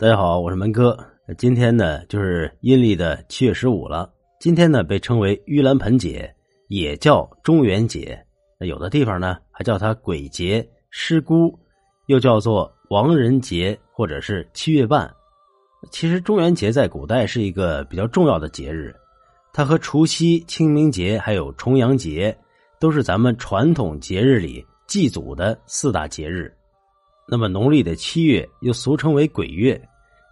大家好，我是门哥。今天呢，就是阴历的七月十五了。今天呢，被称为盂兰盆节，也叫中元节。那有的地方呢，还叫它鬼节、尸姑，又叫做亡人节，或者是七月半。其实，中元节在古代是一个比较重要的节日，它和除夕、清明节还有重阳节，都是咱们传统节日里祭祖的四大节日。那么农历的七月又俗称为鬼月，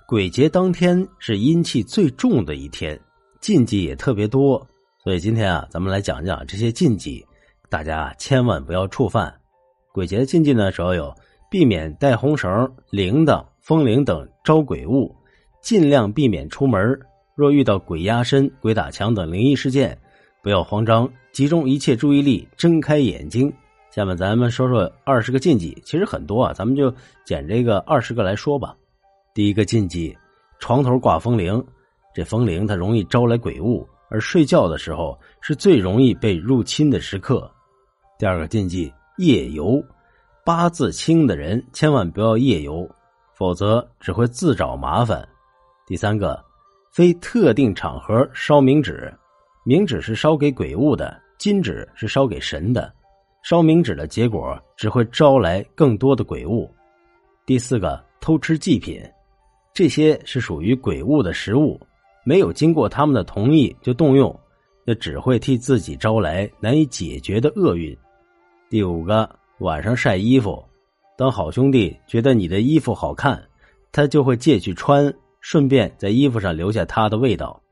鬼节当天是阴气最重的一天，禁忌也特别多。所以今天啊，咱们来讲讲这些禁忌，大家千万不要触犯。鬼节禁忌呢，主要有避免带红绳、铃铛、风铃等招鬼物，尽量避免出门。若遇到鬼压身、鬼打墙等灵异事件，不要慌张，集中一切注意力，睁开眼睛。下面咱们说说二十个禁忌，其实很多啊，咱们就捡这个二十个来说吧。第一个禁忌，床头挂风铃，这风铃它容易招来鬼物，而睡觉的时候是最容易被入侵的时刻。第二个禁忌，夜游，八字轻的人千万不要夜游，否则只会自找麻烦。第三个，非特定场合烧冥纸，冥纸是烧给鬼物的，金纸是烧给神的。烧冥纸的结果只会招来更多的鬼物。第四个，偷吃祭品，这些是属于鬼物的食物，没有经过他们的同意就动用，那只会替自己招来难以解决的厄运。第五个，晚上晒衣服，当好兄弟觉得你的衣服好看，他就会借去穿，顺便在衣服上留下他的味道。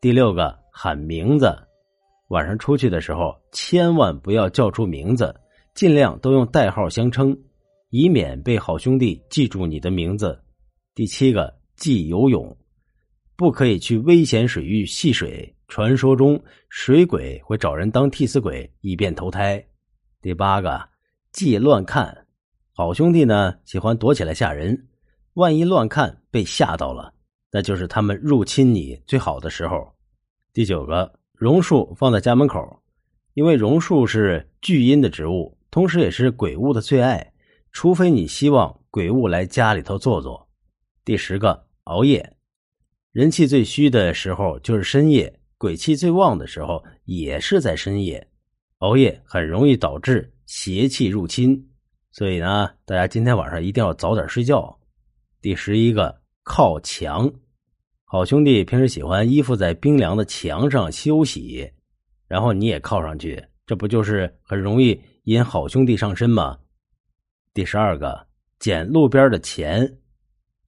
第六个，喊名字。晚上出去的时候，千万不要叫出名字，尽量都用代号相称，以免被好兄弟记住你的名字。第七个，忌游泳，不可以去危险水域戏水。传说中，水鬼会找人当替死鬼，以便投胎。第八个，忌乱看，好兄弟呢喜欢躲起来吓人，万一乱看被吓到了，那就是他们入侵你最好的时候。第九个。榕树放在家门口，因为榕树是聚阴的植物，同时也是鬼物的最爱。除非你希望鬼物来家里头坐坐。第十个，熬夜，人气最虚的时候就是深夜，鬼气最旺的时候也是在深夜。熬夜很容易导致邪气入侵，所以呢，大家今天晚上一定要早点睡觉。第十一个，靠墙。好兄弟平时喜欢依附在冰凉的墙上休息，然后你也靠上去，这不就是很容易引好兄弟上身吗？第十二个，捡路边的钱，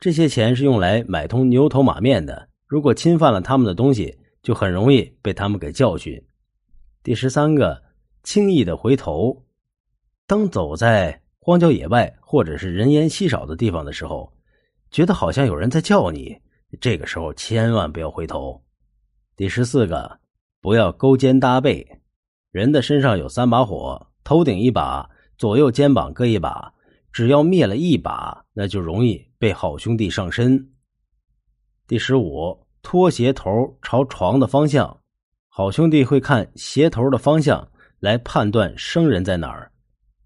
这些钱是用来买通牛头马面的，如果侵犯了他们的东西，就很容易被他们给教训。第十三个，轻易的回头，当走在荒郊野外或者是人烟稀少的地方的时候，觉得好像有人在叫你。这个时候千万不要回头。第十四个，不要勾肩搭背。人的身上有三把火，头顶一把，左右肩膀各一把。只要灭了一把，那就容易被好兄弟上身。第十五，拖鞋头朝床的方向，好兄弟会看鞋头的方向来判断生人在哪儿。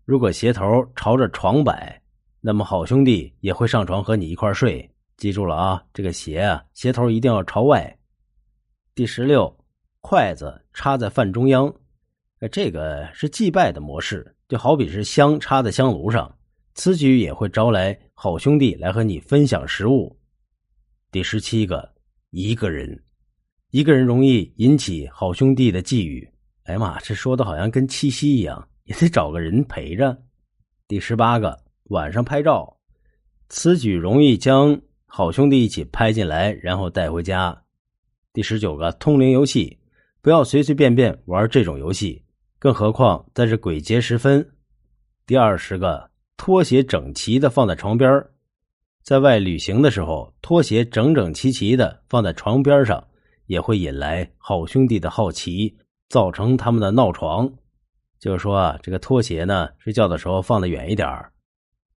如果鞋头朝着床摆，那么好兄弟也会上床和你一块睡。记住了啊，这个鞋啊，鞋头一定要朝外。第十六，筷子插在饭中央，这个是祭拜的模式，就好比是香插在香炉上，此举也会招来好兄弟来和你分享食物。第十七个，一个人，一个人容易引起好兄弟的觊觎。哎呀妈，这说的好像跟七夕一样，也得找个人陪着。第十八个，晚上拍照，此举容易将。好兄弟一起拍进来，然后带回家。第十九个通灵游戏，不要随随便便玩这种游戏，更何况在这鬼节时分。第二十个拖鞋整齐的放在床边在外旅行的时候，拖鞋整整齐齐的放在床边上，也会引来好兄弟的好奇，造成他们的闹床。就是说啊，这个拖鞋呢，睡觉的时候放的远一点